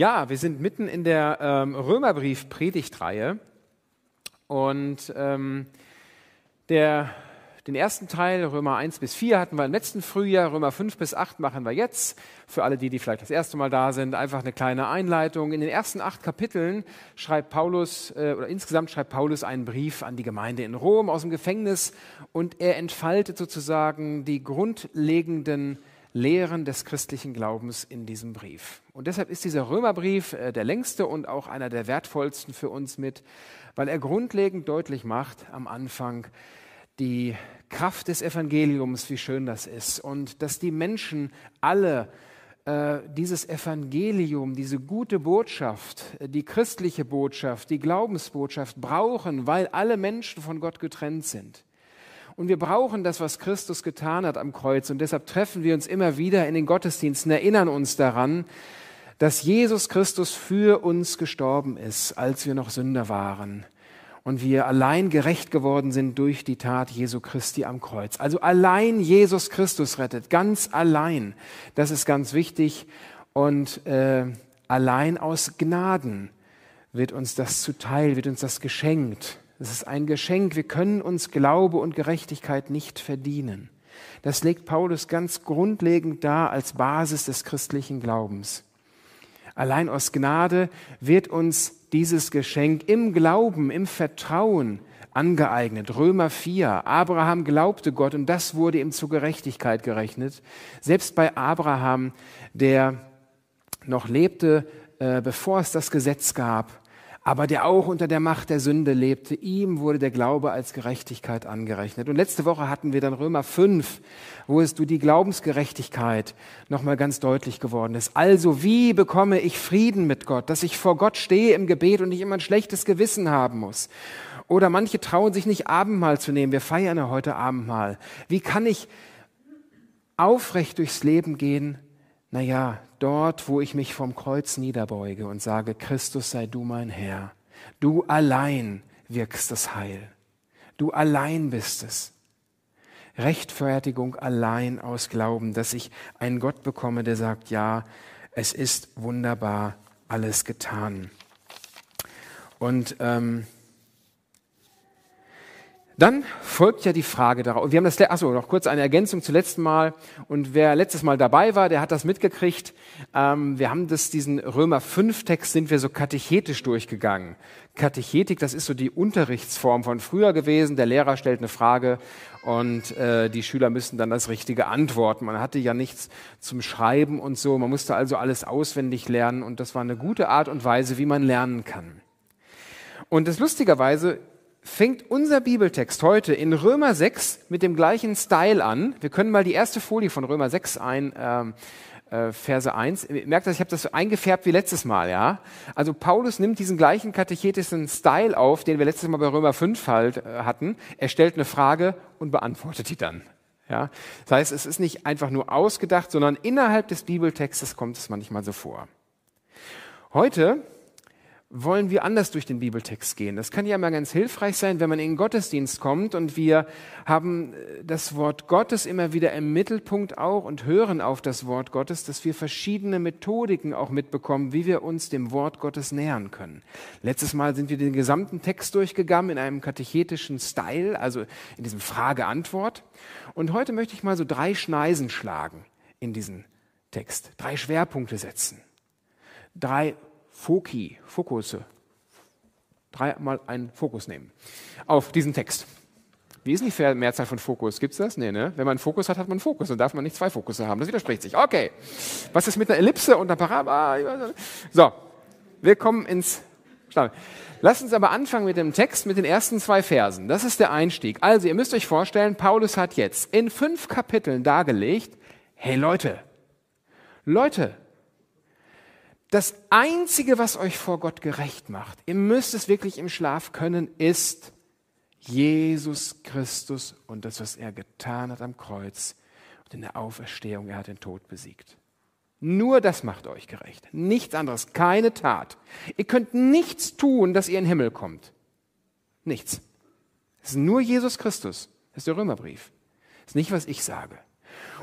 Ja, wir sind mitten in der ähm, Römerbrief-Predigtreihe und ähm, der, den ersten Teil, Römer 1 bis 4, hatten wir im letzten Frühjahr, Römer 5 bis 8 machen wir jetzt. Für alle die, die vielleicht das erste Mal da sind, einfach eine kleine Einleitung. In den ersten acht Kapiteln schreibt Paulus, äh, oder insgesamt schreibt Paulus einen Brief an die Gemeinde in Rom aus dem Gefängnis und er entfaltet sozusagen die grundlegenden Lehren des christlichen Glaubens in diesem Brief. Und deshalb ist dieser Römerbrief äh, der längste und auch einer der wertvollsten für uns mit, weil er grundlegend deutlich macht am Anfang die Kraft des Evangeliums, wie schön das ist, und dass die Menschen alle äh, dieses Evangelium, diese gute Botschaft, die christliche Botschaft, die Glaubensbotschaft brauchen, weil alle Menschen von Gott getrennt sind. Und wir brauchen das, was Christus getan hat am Kreuz. Und deshalb treffen wir uns immer wieder in den Gottesdiensten, erinnern uns daran, dass Jesus Christus für uns gestorben ist, als wir noch Sünder waren. Und wir allein gerecht geworden sind durch die Tat Jesu Christi am Kreuz. Also allein Jesus Christus rettet, ganz allein. Das ist ganz wichtig. Und äh, allein aus Gnaden wird uns das zuteil, wird uns das geschenkt. Es ist ein Geschenk. Wir können uns Glaube und Gerechtigkeit nicht verdienen. Das legt Paulus ganz grundlegend dar als Basis des christlichen Glaubens. Allein aus Gnade wird uns dieses Geschenk im Glauben, im Vertrauen angeeignet. Römer 4. Abraham glaubte Gott und das wurde ihm zur Gerechtigkeit gerechnet. Selbst bei Abraham, der noch lebte, äh, bevor es das Gesetz gab, aber der auch unter der Macht der Sünde lebte, ihm wurde der Glaube als Gerechtigkeit angerechnet. Und letzte Woche hatten wir dann Römer 5, wo es du die Glaubensgerechtigkeit nochmal ganz deutlich geworden ist. Also wie bekomme ich Frieden mit Gott, dass ich vor Gott stehe im Gebet und nicht immer ein schlechtes Gewissen haben muss? Oder manche trauen sich nicht Abendmahl zu nehmen. Wir feiern ja heute Abendmahl. Wie kann ich aufrecht durchs Leben gehen? Naja, dort, wo ich mich vom Kreuz niederbeuge und sage, Christus sei du mein Herr. Du allein wirkst das Heil. Du allein bist es. Rechtfertigung allein aus Glauben, dass ich einen Gott bekomme, der sagt, ja, es ist wunderbar alles getan. Und ähm, dann folgt ja die Frage darauf. Wir haben das, achso, noch kurz eine Ergänzung zum letzten Mal. Und wer letztes Mal dabei war, der hat das mitgekriegt. Ähm, wir haben das, diesen Römer 5 Text sind wir so katechetisch durchgegangen. Katechetik, das ist so die Unterrichtsform von früher gewesen. Der Lehrer stellt eine Frage und äh, die Schüler müssen dann das Richtige antworten. Man hatte ja nichts zum Schreiben und so. Man musste also alles auswendig lernen und das war eine gute Art und Weise, wie man lernen kann. Und das lustigerweise fängt unser Bibeltext heute in Römer 6 mit dem gleichen Style an. Wir können mal die erste Folie von Römer 6 ein, ähm, äh, Verse 1. Ihr merkt, ich habe das eingefärbt wie letztes Mal, ja. Also Paulus nimmt diesen gleichen katechetischen Style auf, den wir letztes Mal bei Römer 5 halt äh, hatten. Er stellt eine Frage und beantwortet die dann. Ja, das heißt, es ist nicht einfach nur ausgedacht, sondern innerhalb des Bibeltextes kommt es manchmal so vor. Heute wollen wir anders durch den Bibeltext gehen. Das kann ja immer ganz hilfreich sein, wenn man in den Gottesdienst kommt und wir haben äh, das Wort Gottes immer wieder im Mittelpunkt auch und hören auf das Wort Gottes, dass wir verschiedene Methodiken auch mitbekommen, wie wir uns dem Wort Gottes nähern können. Letztes Mal sind wir den gesamten Text durchgegangen in einem katechetischen Style, also in diesem Frage-Antwort. Und heute möchte ich mal so drei Schneisen schlagen in diesen Text, drei Schwerpunkte setzen, drei Foki, Fokusse. Dreimal einen Fokus nehmen auf diesen Text. Wie ist die Mehrzahl von Fokus? Gibt es das? Nee, ne? Wenn man einen Fokus hat, hat man einen Fokus. Dann darf man nicht zwei Fokusse haben. Das widerspricht sich. Okay. Was ist mit einer Ellipse und einer Parabola? So. Wir kommen ins Stammel. Lasst uns aber anfangen mit dem Text, mit den ersten zwei Versen. Das ist der Einstieg. Also, ihr müsst euch vorstellen, Paulus hat jetzt in fünf Kapiteln dargelegt, hey Leute, Leute, das Einzige, was euch vor Gott gerecht macht, ihr müsst es wirklich im Schlaf können, ist Jesus Christus und das, was er getan hat am Kreuz und in der Auferstehung. Er hat den Tod besiegt. Nur das macht euch gerecht. Nichts anderes. Keine Tat. Ihr könnt nichts tun, dass ihr in den Himmel kommt. Nichts. Es ist nur Jesus Christus. Das ist der Römerbrief. Das ist nicht, was ich sage.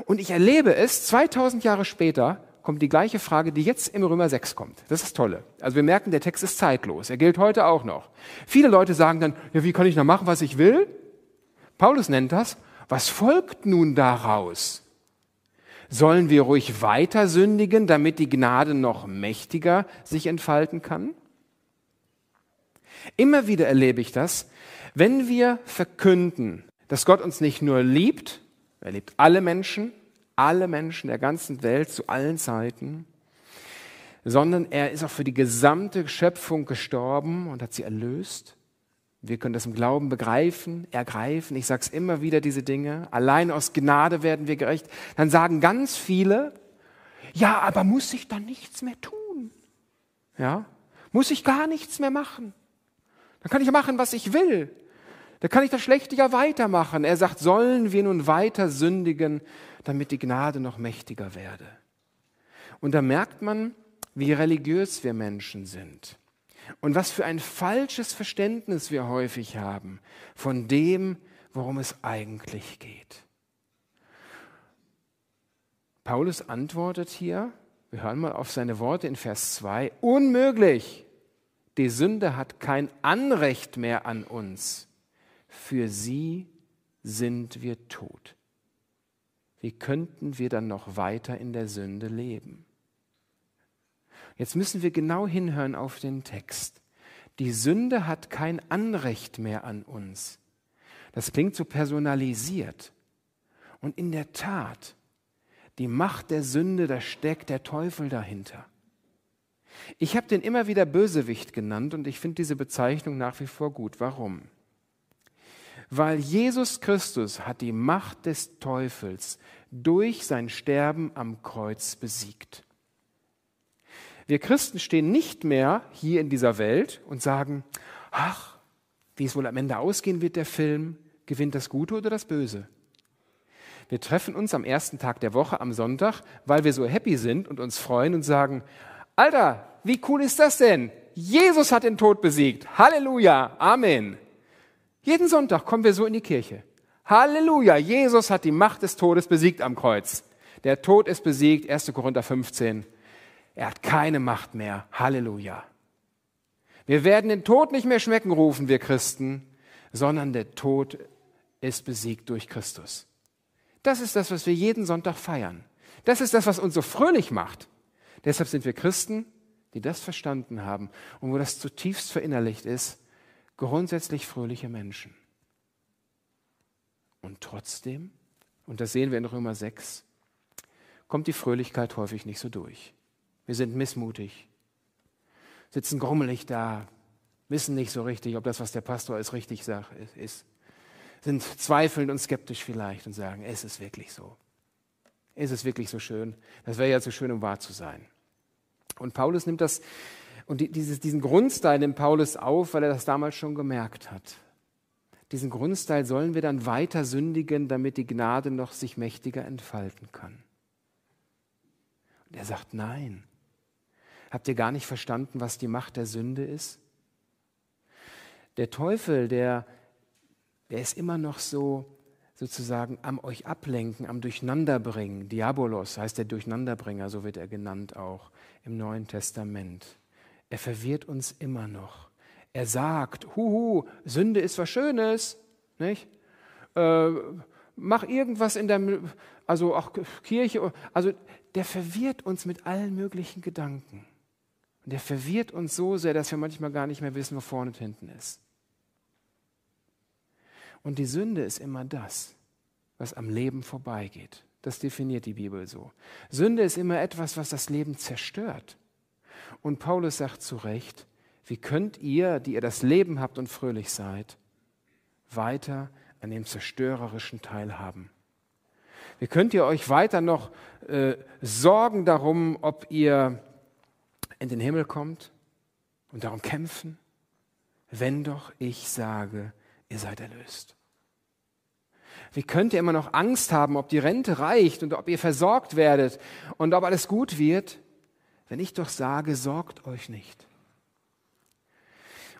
Und ich erlebe es 2000 Jahre später kommt die gleiche Frage, die jetzt im Römer 6 kommt. Das ist Tolle. Also wir merken, der Text ist zeitlos. Er gilt heute auch noch. Viele Leute sagen dann, ja, wie kann ich noch machen, was ich will? Paulus nennt das, was folgt nun daraus? Sollen wir ruhig weiter sündigen, damit die Gnade noch mächtiger sich entfalten kann? Immer wieder erlebe ich das, wenn wir verkünden, dass Gott uns nicht nur liebt, er liebt alle Menschen, alle Menschen der ganzen Welt zu allen Zeiten, sondern er ist auch für die gesamte Schöpfung gestorben und hat sie erlöst. Wir können das im Glauben begreifen, ergreifen. Ich sage es immer wieder, diese Dinge. Allein aus Gnade werden wir gerecht. Dann sagen ganz viele, ja, aber muss ich dann nichts mehr tun? Ja, muss ich gar nichts mehr machen? Dann kann ich machen, was ich will. Da kann ich das Schlechte ja weitermachen. Er sagt, sollen wir nun weiter sündigen, damit die Gnade noch mächtiger werde. Und da merkt man, wie religiös wir Menschen sind und was für ein falsches Verständnis wir häufig haben von dem, worum es eigentlich geht. Paulus antwortet hier, wir hören mal auf seine Worte in Vers 2, unmöglich. Die Sünde hat kein Anrecht mehr an uns. Für sie sind wir tot. Wie könnten wir dann noch weiter in der Sünde leben? Jetzt müssen wir genau hinhören auf den Text. Die Sünde hat kein Anrecht mehr an uns. Das klingt so personalisiert. Und in der Tat, die Macht der Sünde, da steckt der Teufel dahinter. Ich habe den immer wieder Bösewicht genannt und ich finde diese Bezeichnung nach wie vor gut. Warum? Weil Jesus Christus hat die Macht des Teufels durch sein Sterben am Kreuz besiegt. Wir Christen stehen nicht mehr hier in dieser Welt und sagen, ach, wie es wohl am Ende ausgehen wird, der Film, gewinnt das Gute oder das Böse? Wir treffen uns am ersten Tag der Woche am Sonntag, weil wir so happy sind und uns freuen und sagen, Alter, wie cool ist das denn? Jesus hat den Tod besiegt. Halleluja. Amen. Jeden Sonntag kommen wir so in die Kirche. Halleluja. Jesus hat die Macht des Todes besiegt am Kreuz. Der Tod ist besiegt. 1. Korinther 15. Er hat keine Macht mehr. Halleluja. Wir werden den Tod nicht mehr schmecken, rufen wir Christen, sondern der Tod ist besiegt durch Christus. Das ist das, was wir jeden Sonntag feiern. Das ist das, was uns so fröhlich macht. Deshalb sind wir Christen, die das verstanden haben und wo das zutiefst verinnerlicht ist, grundsätzlich fröhliche Menschen. Und trotzdem, und das sehen wir in Römer 6, kommt die Fröhlichkeit häufig nicht so durch. Wir sind missmutig, sitzen grummelig da, wissen nicht so richtig, ob das, was der Pastor als richtig sagt, ist. Sind zweifelnd und skeptisch vielleicht und sagen, ist es wirklich so? Ist es wirklich so schön? Das wäre ja so schön, um wahr zu sein. Und Paulus nimmt das und dieses, diesen Grundstyle nimmt Paulus auf, weil er das damals schon gemerkt hat. Diesen Grundstyle sollen wir dann weiter sündigen, damit die Gnade noch sich mächtiger entfalten kann. Und er sagt, nein, Habt ihr gar nicht verstanden, was die Macht der Sünde ist? Der Teufel, der, der ist immer noch so sozusagen am euch ablenken, am Durcheinanderbringen. Diabolos heißt der Durcheinanderbringer, so wird er genannt auch im Neuen Testament. Er verwirrt uns immer noch. Er sagt, huhu, Sünde ist was Schönes, nicht? Äh, mach irgendwas in der, also auch Kirche, also der verwirrt uns mit allen möglichen Gedanken. Und der verwirrt uns so sehr, dass wir manchmal gar nicht mehr wissen, wo vorne und hinten ist. Und die Sünde ist immer das, was am Leben vorbeigeht. Das definiert die Bibel so. Sünde ist immer etwas, was das Leben zerstört. Und Paulus sagt zu Recht, wie könnt ihr, die ihr das Leben habt und fröhlich seid, weiter an dem zerstörerischen teilhaben? Wie könnt ihr euch weiter noch äh, sorgen darum, ob ihr in den Himmel kommt und darum kämpfen, wenn doch ich sage, ihr seid erlöst? Wie könnt ihr immer noch Angst haben, ob die Rente reicht und ob ihr versorgt werdet und ob alles gut wird, wenn ich doch sage, sorgt euch nicht?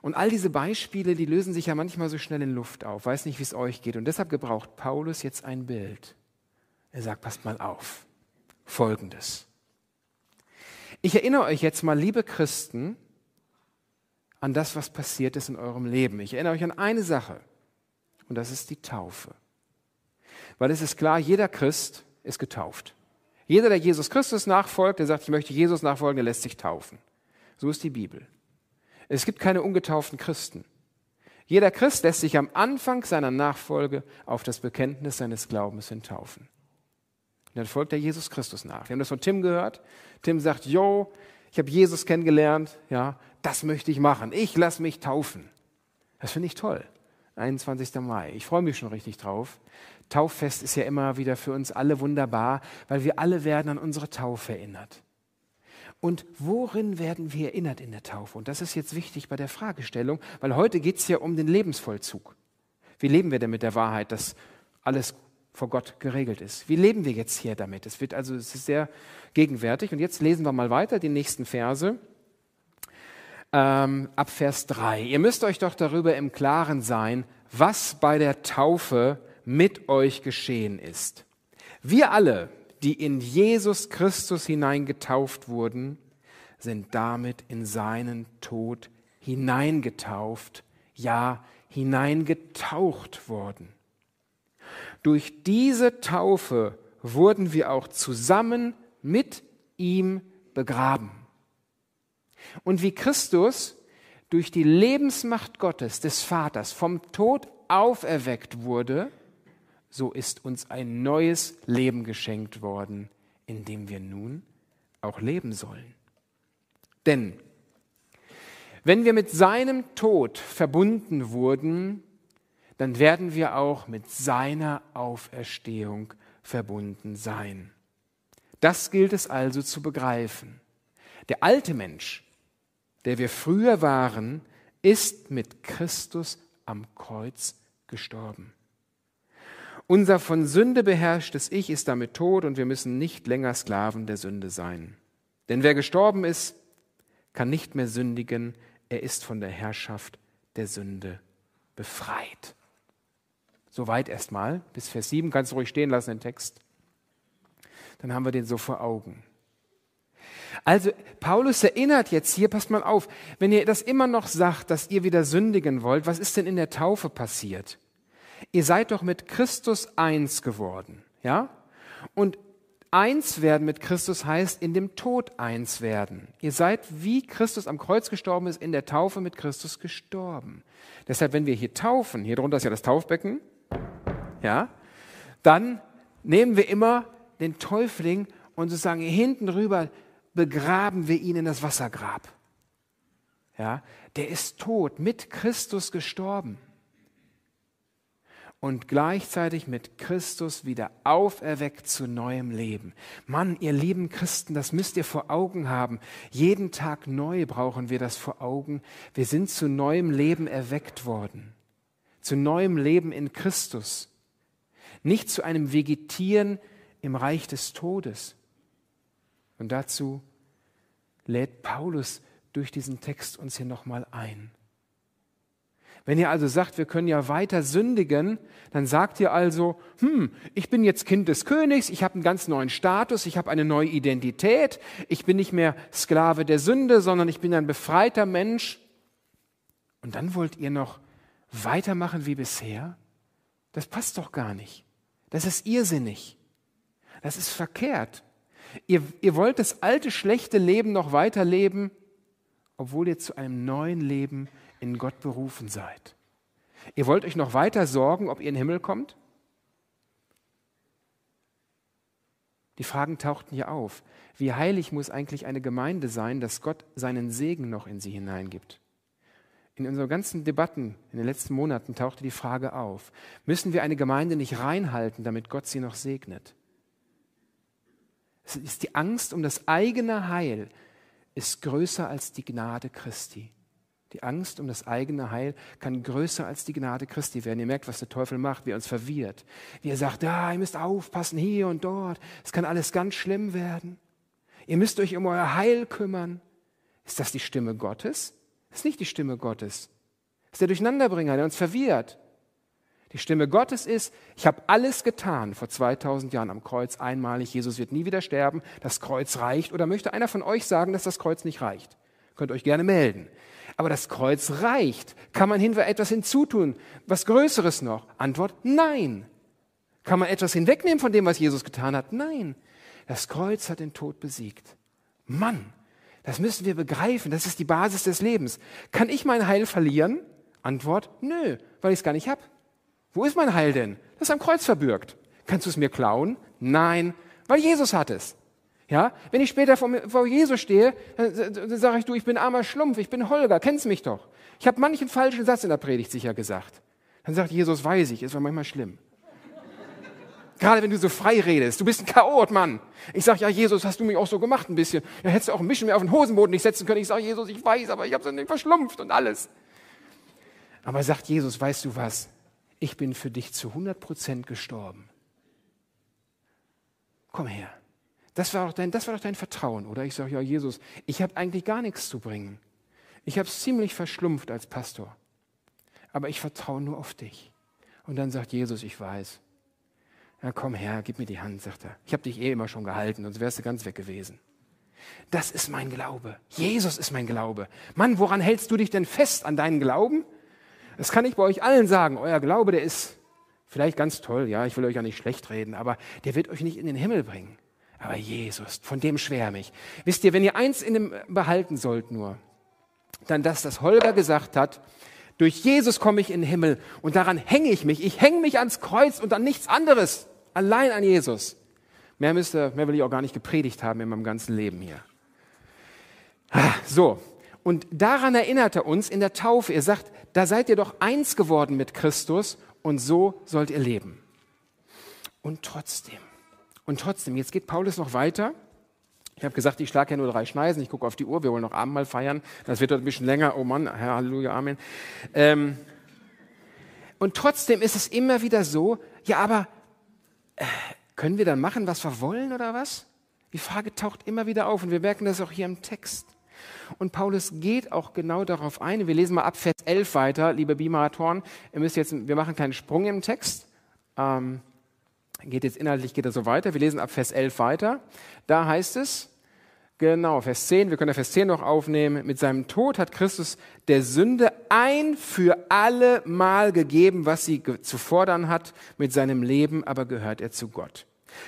Und all diese Beispiele, die lösen sich ja manchmal so schnell in Luft auf. Weiß nicht, wie es euch geht. Und deshalb gebraucht Paulus jetzt ein Bild. Er sagt, passt mal auf. Folgendes. Ich erinnere euch jetzt mal, liebe Christen, an das, was passiert ist in eurem Leben. Ich erinnere euch an eine Sache und das ist die Taufe. Weil es ist klar, jeder Christ ist getauft. Jeder, der Jesus Christus nachfolgt, der sagt, ich möchte Jesus nachfolgen, der lässt sich taufen. So ist die Bibel. Es gibt keine ungetauften Christen. Jeder Christ lässt sich am Anfang seiner Nachfolge auf das Bekenntnis seines Glaubens hin taufen. Und dann folgt er Jesus Christus nach. Wir haben das von Tim gehört. Tim sagt, yo, ich habe Jesus kennengelernt, ja, das möchte ich machen. Ich lasse mich taufen. Das finde ich toll. 21. Mai. Ich freue mich schon richtig drauf. Tauffest ist ja immer wieder für uns alle wunderbar, weil wir alle werden an unsere Taufe erinnert. Und worin werden wir erinnert in der Taufe? Und das ist jetzt wichtig bei der Fragestellung, weil heute geht es ja um den Lebensvollzug. Wie leben wir denn mit der Wahrheit, dass alles vor Gott geregelt ist? Wie leben wir jetzt hier damit? Es wird also es ist sehr gegenwärtig. Und jetzt lesen wir mal weiter die nächsten Verse. Ähm, ab Vers 3. Ihr müsst euch doch darüber im Klaren sein, was bei der Taufe mit euch geschehen ist. Wir alle, die in Jesus Christus hineingetauft wurden, sind damit in seinen Tod hineingetauft, ja hineingetaucht worden. Durch diese Taufe wurden wir auch zusammen mit ihm begraben. Und wie Christus durch die Lebensmacht Gottes, des Vaters, vom Tod auferweckt wurde, so ist uns ein neues Leben geschenkt worden, in dem wir nun auch leben sollen. Denn wenn wir mit seinem Tod verbunden wurden, dann werden wir auch mit seiner Auferstehung verbunden sein. Das gilt es also zu begreifen. Der alte Mensch, der wir früher waren, ist mit Christus am Kreuz gestorben. Unser von Sünde beherrschtes Ich ist damit tot und wir müssen nicht länger Sklaven der Sünde sein. Denn wer gestorben ist, kann nicht mehr sündigen, er ist von der Herrschaft der Sünde befreit. Soweit erstmal, bis Vers 7, kannst du ruhig stehen lassen, den Text. Dann haben wir den so vor Augen. Also Paulus erinnert jetzt hier, passt mal auf, wenn ihr das immer noch sagt, dass ihr wieder sündigen wollt, was ist denn in der Taufe passiert? Ihr seid doch mit Christus eins geworden, ja? Und eins werden mit Christus heißt in dem Tod eins werden. Ihr seid wie Christus am Kreuz gestorben ist, in der Taufe mit Christus gestorben. Deshalb, wenn wir hier taufen, hier drunter ist ja das Taufbecken, ja, dann nehmen wir immer den Täufling und sozusagen hinten rüber begraben wir ihn in das Wassergrab. Ja, der ist tot, mit Christus gestorben und gleichzeitig mit Christus wieder auferweckt zu neuem Leben. Mann, ihr lieben Christen, das müsst ihr vor Augen haben. Jeden Tag neu brauchen wir das vor Augen. Wir sind zu neuem Leben erweckt worden, zu neuem Leben in Christus, nicht zu einem Vegetieren im Reich des Todes. Und dazu lädt Paulus durch diesen Text uns hier nochmal ein. Wenn ihr also sagt, wir können ja weiter sündigen, dann sagt ihr also, hm, ich bin jetzt Kind des Königs, ich habe einen ganz neuen Status, ich habe eine neue Identität, ich bin nicht mehr Sklave der Sünde, sondern ich bin ein befreiter Mensch. Und dann wollt ihr noch weitermachen wie bisher? Das passt doch gar nicht. Das ist irrsinnig. Das ist verkehrt. Ihr, ihr wollt das alte, schlechte Leben noch weiterleben, obwohl ihr zu einem neuen Leben in Gott berufen seid. Ihr wollt euch noch weiter sorgen, ob ihr in den Himmel kommt? Die Fragen tauchten hier auf. Wie heilig muss eigentlich eine Gemeinde sein, dass Gott seinen Segen noch in sie hineingibt? In unseren ganzen Debatten in den letzten Monaten tauchte die Frage auf, müssen wir eine Gemeinde nicht reinhalten, damit Gott sie noch segnet? Es ist die Angst um das eigene Heil ist größer als die Gnade Christi. Die Angst um das eigene Heil kann größer als die Gnade Christi werden. Ihr merkt, was der Teufel macht, wie er uns verwirrt. Wie er sagt, ah, ihr müsst aufpassen hier und dort. Es kann alles ganz schlimm werden. Ihr müsst euch um euer Heil kümmern. Ist das die Stimme Gottes? Das ist nicht die Stimme Gottes. Das ist der Durcheinanderbringer, der uns verwirrt. Die Stimme Gottes ist, ich habe alles getan vor 2000 Jahren am Kreuz einmalig. Jesus wird nie wieder sterben. Das Kreuz reicht. Oder möchte einer von euch sagen, dass das Kreuz nicht reicht? Könnt euch gerne melden. Aber das Kreuz reicht. Kann man hinter etwas hinzutun? Was Größeres noch? Antwort, nein. Kann man etwas hinwegnehmen von dem, was Jesus getan hat? Nein. Das Kreuz hat den Tod besiegt. Mann, das müssen wir begreifen. Das ist die Basis des Lebens. Kann ich mein Heil verlieren? Antwort, nö, weil ich es gar nicht habe. Wo ist mein Heil denn? Das ist am Kreuz verbürgt. Kannst du es mir klauen? Nein, weil Jesus hat es. Ja, wenn ich später vor, vor Jesus stehe, dann, dann sage ich, du, ich bin armer Schlumpf, ich bin Holger, kennst mich doch. Ich habe manchen falschen Satz in der Predigt sicher gesagt. Dann sagt Jesus, weiß ich, ist war manchmal schlimm. Gerade wenn du so frei redest, du bist ein Chaot, Mann. Ich sage, ja, Jesus, hast du mich auch so gemacht ein bisschen. Ja, hättest du auch ein bisschen mehr auf den Hosenboden nicht setzen können. Ich sage, Jesus, ich weiß, aber ich habe es nicht verschlumpft und alles. Aber sagt Jesus, weißt du was? Ich bin für dich zu 100 Prozent gestorben. Komm her. Das war, doch dein, das war doch dein Vertrauen, oder? Ich sage, ja, Jesus, ich habe eigentlich gar nichts zu bringen. Ich habe es ziemlich verschlumpft als Pastor. Aber ich vertraue nur auf dich. Und dann sagt Jesus, ich weiß. Ja, komm her, gib mir die Hand, sagt er. Ich habe dich eh immer schon gehalten, sonst wärst du ganz weg gewesen. Das ist mein Glaube. Jesus ist mein Glaube. Mann, woran hältst du dich denn fest an deinen Glauben? Das kann ich bei euch allen sagen. Euer Glaube, der ist vielleicht ganz toll, ja, ich will euch ja nicht schlecht reden, aber der wird euch nicht in den Himmel bringen. Aber Jesus, von dem schwärme ich. Wisst ihr, wenn ihr eins in dem behalten sollt nur, dann das, das Holger gesagt hat, durch Jesus komme ich in den Himmel und daran hänge ich mich. Ich hänge mich ans Kreuz und an nichts anderes. Allein an Jesus. Mehr, müsste, mehr will ich auch gar nicht gepredigt haben in meinem ganzen Leben hier. Ah, so, und daran erinnert er uns in der Taufe. Er sagt, da seid ihr doch eins geworden mit Christus und so sollt ihr leben. Und trotzdem, und trotzdem, jetzt geht Paulus noch weiter. Ich habe gesagt, ich schlage ja nur drei Schneisen. Ich gucke auf die Uhr, wir wollen noch Abendmahl feiern. Das wird dort ein bisschen länger. Oh Mann, Halleluja, Amen. Ähm, und trotzdem ist es immer wieder so, ja, aber äh, können wir dann machen, was wir wollen oder was? Die Frage taucht immer wieder auf und wir merken das auch hier im Text. Und Paulus geht auch genau darauf ein. Wir lesen mal ab Vers 11 weiter, liebe Bimaratoren. Ihr müsst jetzt, wir machen keinen Sprung im Text. Ähm, geht jetzt inhaltlich geht er so weiter. Wir lesen ab Vers 11 weiter. Da heißt es, genau, Vers 10, wir können Vers 10 noch aufnehmen. Mit seinem Tod hat Christus der Sünde ein für alle Mal gegeben, was sie zu fordern hat. Mit seinem Leben aber gehört er zu Gott.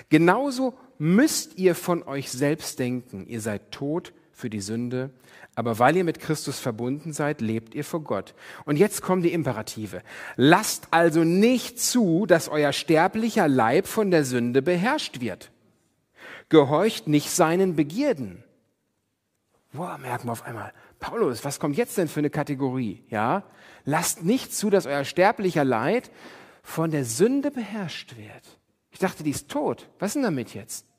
Genauso müsst ihr von euch selbst denken. Ihr seid tot für die Sünde, aber weil ihr mit Christus verbunden seid, lebt ihr vor Gott. Und jetzt kommen die Imperative. Lasst also nicht zu, dass euer sterblicher Leib von der Sünde beherrscht wird. Gehorcht nicht seinen Begierden. Boah, merken wir auf einmal. Paulus, was kommt jetzt denn für eine Kategorie? Ja? Lasst nicht zu, dass euer sterblicher Leid von der Sünde beherrscht wird. Ich dachte, die ist tot. Was ist denn damit jetzt?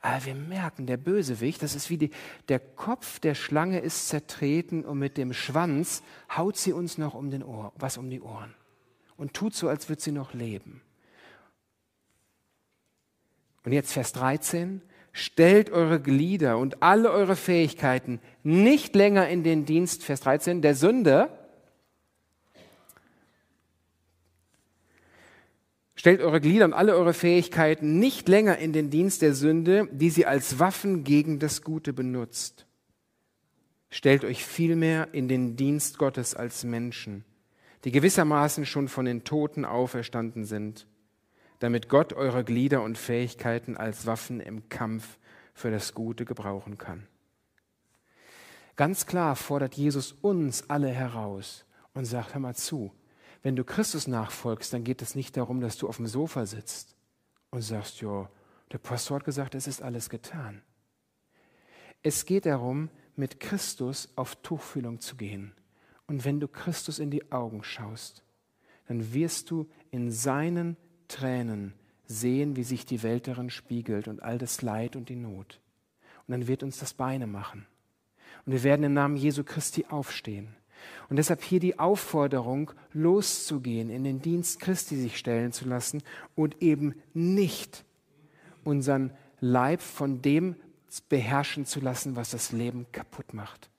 Aber wir merken, der Bösewicht, das ist wie die, der Kopf der Schlange ist zertreten und mit dem Schwanz haut sie uns noch um den Ohr, was um die Ohren und tut so, als würde sie noch leben. Und jetzt Vers 13. Stellt eure Glieder und alle eure Fähigkeiten nicht länger in den Dienst, Vers 13, der Sünde, Stellt eure Glieder und alle eure Fähigkeiten nicht länger in den Dienst der Sünde, die sie als Waffen gegen das Gute benutzt. Stellt euch vielmehr in den Dienst Gottes als Menschen, die gewissermaßen schon von den Toten auferstanden sind, damit Gott eure Glieder und Fähigkeiten als Waffen im Kampf für das Gute gebrauchen kann. Ganz klar fordert Jesus uns alle heraus und sagt, hör mal zu, wenn du Christus nachfolgst, dann geht es nicht darum, dass du auf dem Sofa sitzt und sagst, ja, der Pastor hat gesagt, es ist alles getan. Es geht darum, mit Christus auf Tuchfühlung zu gehen. Und wenn du Christus in die Augen schaust, dann wirst du in seinen Tränen sehen, wie sich die Welt darin spiegelt und all das Leid und die Not. Und dann wird uns das Beine machen. Und wir werden im Namen Jesu Christi aufstehen. Und deshalb hier die Aufforderung, loszugehen, in den Dienst Christi sich stellen zu lassen und eben nicht unseren Leib von dem beherrschen zu lassen, was das Leben kaputt macht.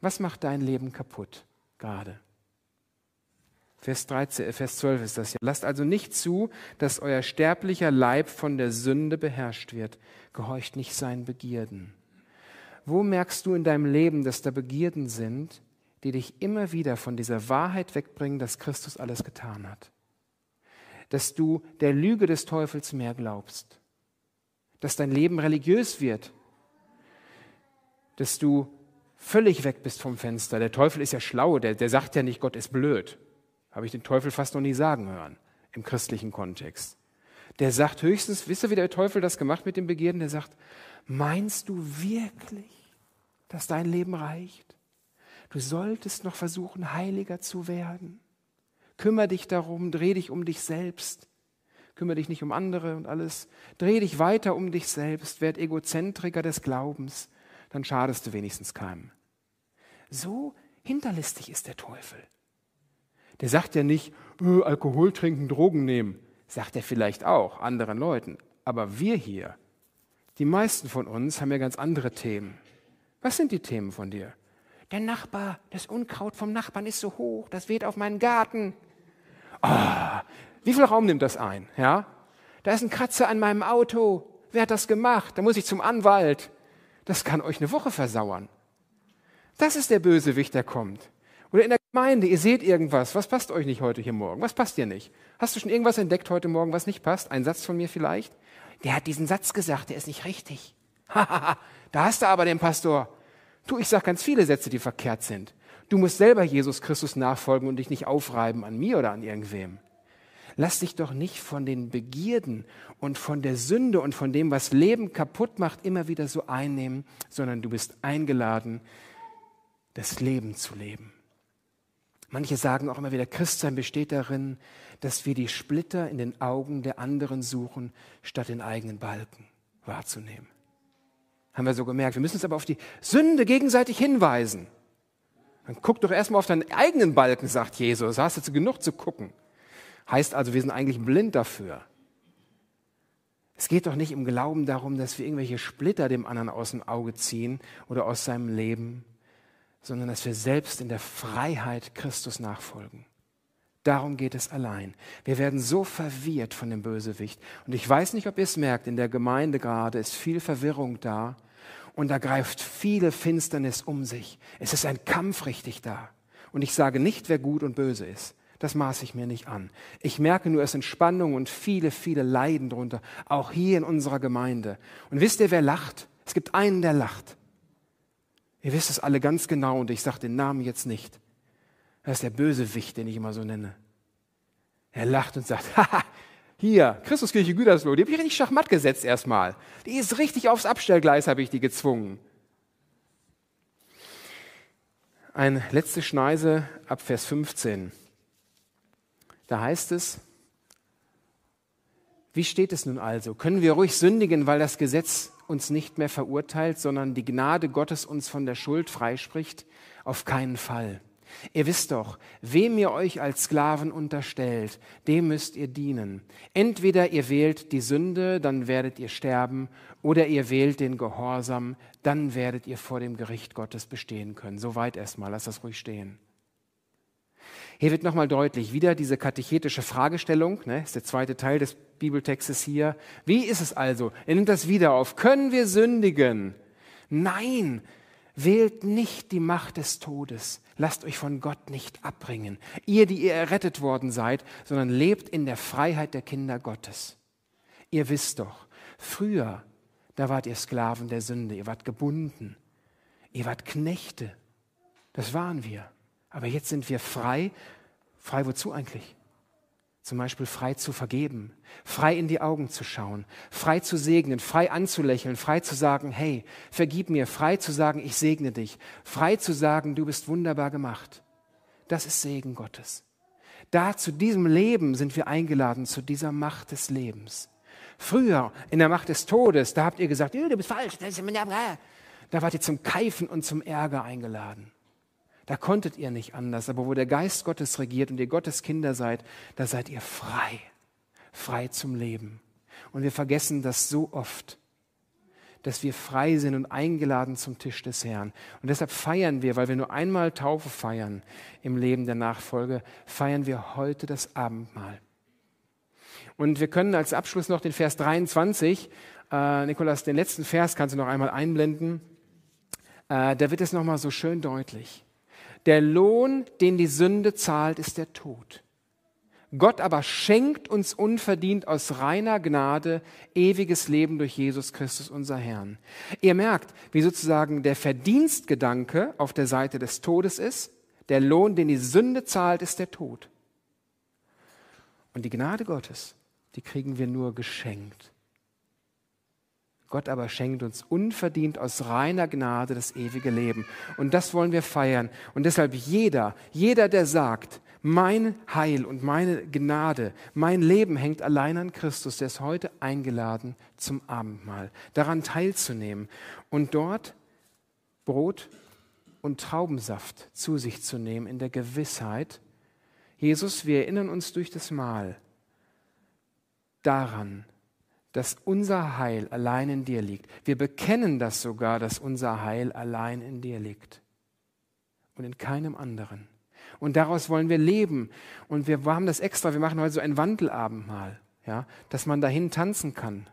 Was macht dein Leben kaputt gerade? Vers, 13, äh, Vers 12 ist das ja. Lasst also nicht zu, dass euer sterblicher Leib von der Sünde beherrscht wird. Gehorcht nicht seinen Begierden. Wo merkst du in deinem Leben, dass da Begierden sind, die dich immer wieder von dieser Wahrheit wegbringen, dass Christus alles getan hat? Dass du der Lüge des Teufels mehr glaubst? Dass dein Leben religiös wird? Dass du völlig weg bist vom Fenster? Der Teufel ist ja schlau, der, der sagt ja nicht, Gott ist blöd. Habe ich den Teufel fast noch nie sagen hören im christlichen Kontext. Der sagt höchstens, wisst ihr, wie der Teufel das gemacht mit dem Begierden? Der sagt, meinst du wirklich, dass dein Leben reicht? Du solltest noch versuchen, heiliger zu werden. Kümmer dich darum, dreh dich um dich selbst. Kümmere dich nicht um andere und alles. Dreh dich weiter um dich selbst, werd Egozentriker des Glaubens, dann schadest du wenigstens keinem. So hinterlistig ist der Teufel. Der sagt ja nicht, äh, Alkohol trinken, Drogen nehmen. Sagt er vielleicht auch anderen Leuten. Aber wir hier, die meisten von uns, haben ja ganz andere Themen. Was sind die Themen von dir? Der Nachbar, das Unkraut vom Nachbarn ist so hoch, das weht auf meinen Garten. Oh, wie viel Raum nimmt das ein? Ja? Da ist ein Kratzer an meinem Auto. Wer hat das gemacht? Da muss ich zum Anwalt. Das kann euch eine Woche versauern. Das ist der Bösewicht, der kommt. Oder in der Gemeinde, ihr seht irgendwas, was passt euch nicht heute hier morgen? Was passt dir nicht? Hast du schon irgendwas entdeckt heute Morgen, was nicht passt? Ein Satz von mir vielleicht? Der hat diesen Satz gesagt, der ist nicht richtig. da hast du aber den Pastor. Du, ich sag ganz viele Sätze, die verkehrt sind. Du musst selber Jesus Christus nachfolgen und dich nicht aufreiben an mir oder an irgendwem. Lass dich doch nicht von den Begierden und von der Sünde und von dem, was Leben kaputt macht, immer wieder so einnehmen, sondern du bist eingeladen, das Leben zu leben. Manche sagen auch immer wieder, Christsein besteht darin, dass wir die Splitter in den Augen der anderen suchen, statt den eigenen Balken wahrzunehmen. Haben wir so gemerkt. Wir müssen uns aber auf die Sünde gegenseitig hinweisen. Dann guck doch erstmal auf deinen eigenen Balken, sagt Jesus. Hast du genug zu gucken. Heißt also, wir sind eigentlich blind dafür. Es geht doch nicht im Glauben darum, dass wir irgendwelche Splitter dem anderen aus dem Auge ziehen oder aus seinem Leben, sondern dass wir selbst in der Freiheit Christus nachfolgen. Darum geht es allein. Wir werden so verwirrt von dem Bösewicht. Und ich weiß nicht, ob ihr es merkt, in der Gemeinde gerade ist viel Verwirrung da und da greift viele Finsternis um sich. Es ist ein Kampf richtig da. Und ich sage nicht, wer gut und böse ist. Das maße ich mir nicht an. Ich merke nur, es sind Spannungen und viele, viele Leiden drunter, auch hier in unserer Gemeinde. Und wisst ihr, wer lacht? Es gibt einen, der lacht. Ihr wisst es alle ganz genau und ich sage den Namen jetzt nicht. Das ist der Bösewicht, den ich immer so nenne. Er lacht und sagt, haha, hier, Christuskirche Gütersloh, die habe ich richtig schachmatt gesetzt erstmal. Die ist richtig aufs Abstellgleis, habe ich die gezwungen. Ein letzte Schneise ab Vers 15. Da heißt es, wie steht es nun also? Können wir ruhig sündigen, weil das Gesetz uns nicht mehr verurteilt, sondern die Gnade Gottes uns von der Schuld freispricht? Auf keinen Fall. Ihr wisst doch, wem ihr euch als Sklaven unterstellt, dem müsst ihr dienen. Entweder ihr wählt die Sünde, dann werdet ihr sterben, oder ihr wählt den Gehorsam, dann werdet ihr vor dem Gericht Gottes bestehen können. Soweit erstmal, lass das ruhig stehen. Hier wird nochmal deutlich, wieder diese katechetische Fragestellung, ne, ist der zweite Teil des Bibeltextes hier. Wie ist es also? Er nimmt das wieder auf. Können wir sündigen? Nein, wählt nicht die Macht des Todes. Lasst euch von Gott nicht abbringen. Ihr, die ihr errettet worden seid, sondern lebt in der Freiheit der Kinder Gottes. Ihr wisst doch, früher, da wart ihr Sklaven der Sünde, ihr wart gebunden, ihr wart Knechte. Das waren wir. Aber jetzt sind wir frei. Frei wozu eigentlich? Zum Beispiel frei zu vergeben, frei in die Augen zu schauen, frei zu segnen, frei anzulächeln, frei zu sagen, hey, vergib mir, frei zu sagen, ich segne dich, frei zu sagen, du bist wunderbar gemacht. Das ist Segen Gottes. Da zu diesem Leben sind wir eingeladen, zu dieser Macht des Lebens. Früher in der Macht des Todes, da habt ihr gesagt, du bist falsch, da wart ihr zum Keifen und zum Ärger eingeladen. Da konntet ihr nicht anders. Aber wo der Geist Gottes regiert und ihr Gottes Kinder seid, da seid ihr frei. Frei zum Leben. Und wir vergessen das so oft, dass wir frei sind und eingeladen zum Tisch des Herrn. Und deshalb feiern wir, weil wir nur einmal Taufe feiern im Leben der Nachfolge, feiern wir heute das Abendmahl. Und wir können als Abschluss noch den Vers 23, äh, Nikolas, den letzten Vers kannst du noch einmal einblenden. Äh, da wird es nochmal so schön deutlich. Der Lohn, den die Sünde zahlt, ist der Tod. Gott aber schenkt uns unverdient aus reiner Gnade ewiges Leben durch Jesus Christus, unser Herrn. Ihr merkt, wie sozusagen der Verdienstgedanke auf der Seite des Todes ist. Der Lohn, den die Sünde zahlt, ist der Tod. Und die Gnade Gottes, die kriegen wir nur geschenkt. Gott aber schenkt uns unverdient aus reiner Gnade das ewige Leben. Und das wollen wir feiern. Und deshalb jeder, jeder, der sagt, mein Heil und meine Gnade, mein Leben hängt allein an Christus, der ist heute eingeladen zum Abendmahl, daran teilzunehmen und dort Brot und Traubensaft zu sich zu nehmen in der Gewissheit, Jesus, wir erinnern uns durch das Mahl daran, dass unser Heil allein in dir liegt. Wir bekennen das sogar, dass unser Heil allein in dir liegt und in keinem anderen. Und daraus wollen wir leben. Und wir haben das extra, wir machen heute so ein Wandelabendmahl, ja, dass man dahin tanzen kann.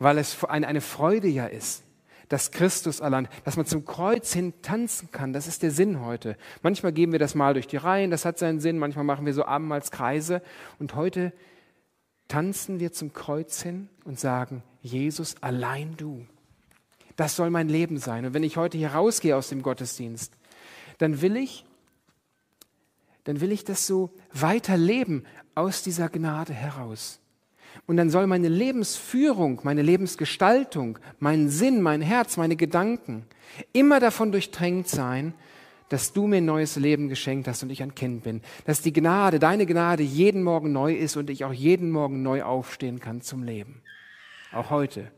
Weil es eine Freude ja ist, dass Christus allein, dass man zum Kreuz hin tanzen kann. Das ist der Sinn heute. Manchmal geben wir das mal durch die Reihen, das hat seinen Sinn. Manchmal machen wir so Abendmahlskreise. Und heute tanzen wir zum Kreuz hin und sagen, Jesus, allein du. Das soll mein Leben sein. Und wenn ich heute hier rausgehe aus dem Gottesdienst, dann will ich, dann will ich das so weiterleben aus dieser Gnade heraus. Und dann soll meine Lebensführung, meine Lebensgestaltung, mein Sinn, mein Herz, meine Gedanken immer davon durchdrängt sein, dass du mir ein neues Leben geschenkt hast und ich ein Kind bin. Dass die Gnade, deine Gnade jeden Morgen neu ist und ich auch jeden Morgen neu aufstehen kann zum Leben. Auch heute.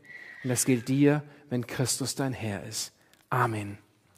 Und das gilt dir, wenn Christus dein Herr ist. Amen.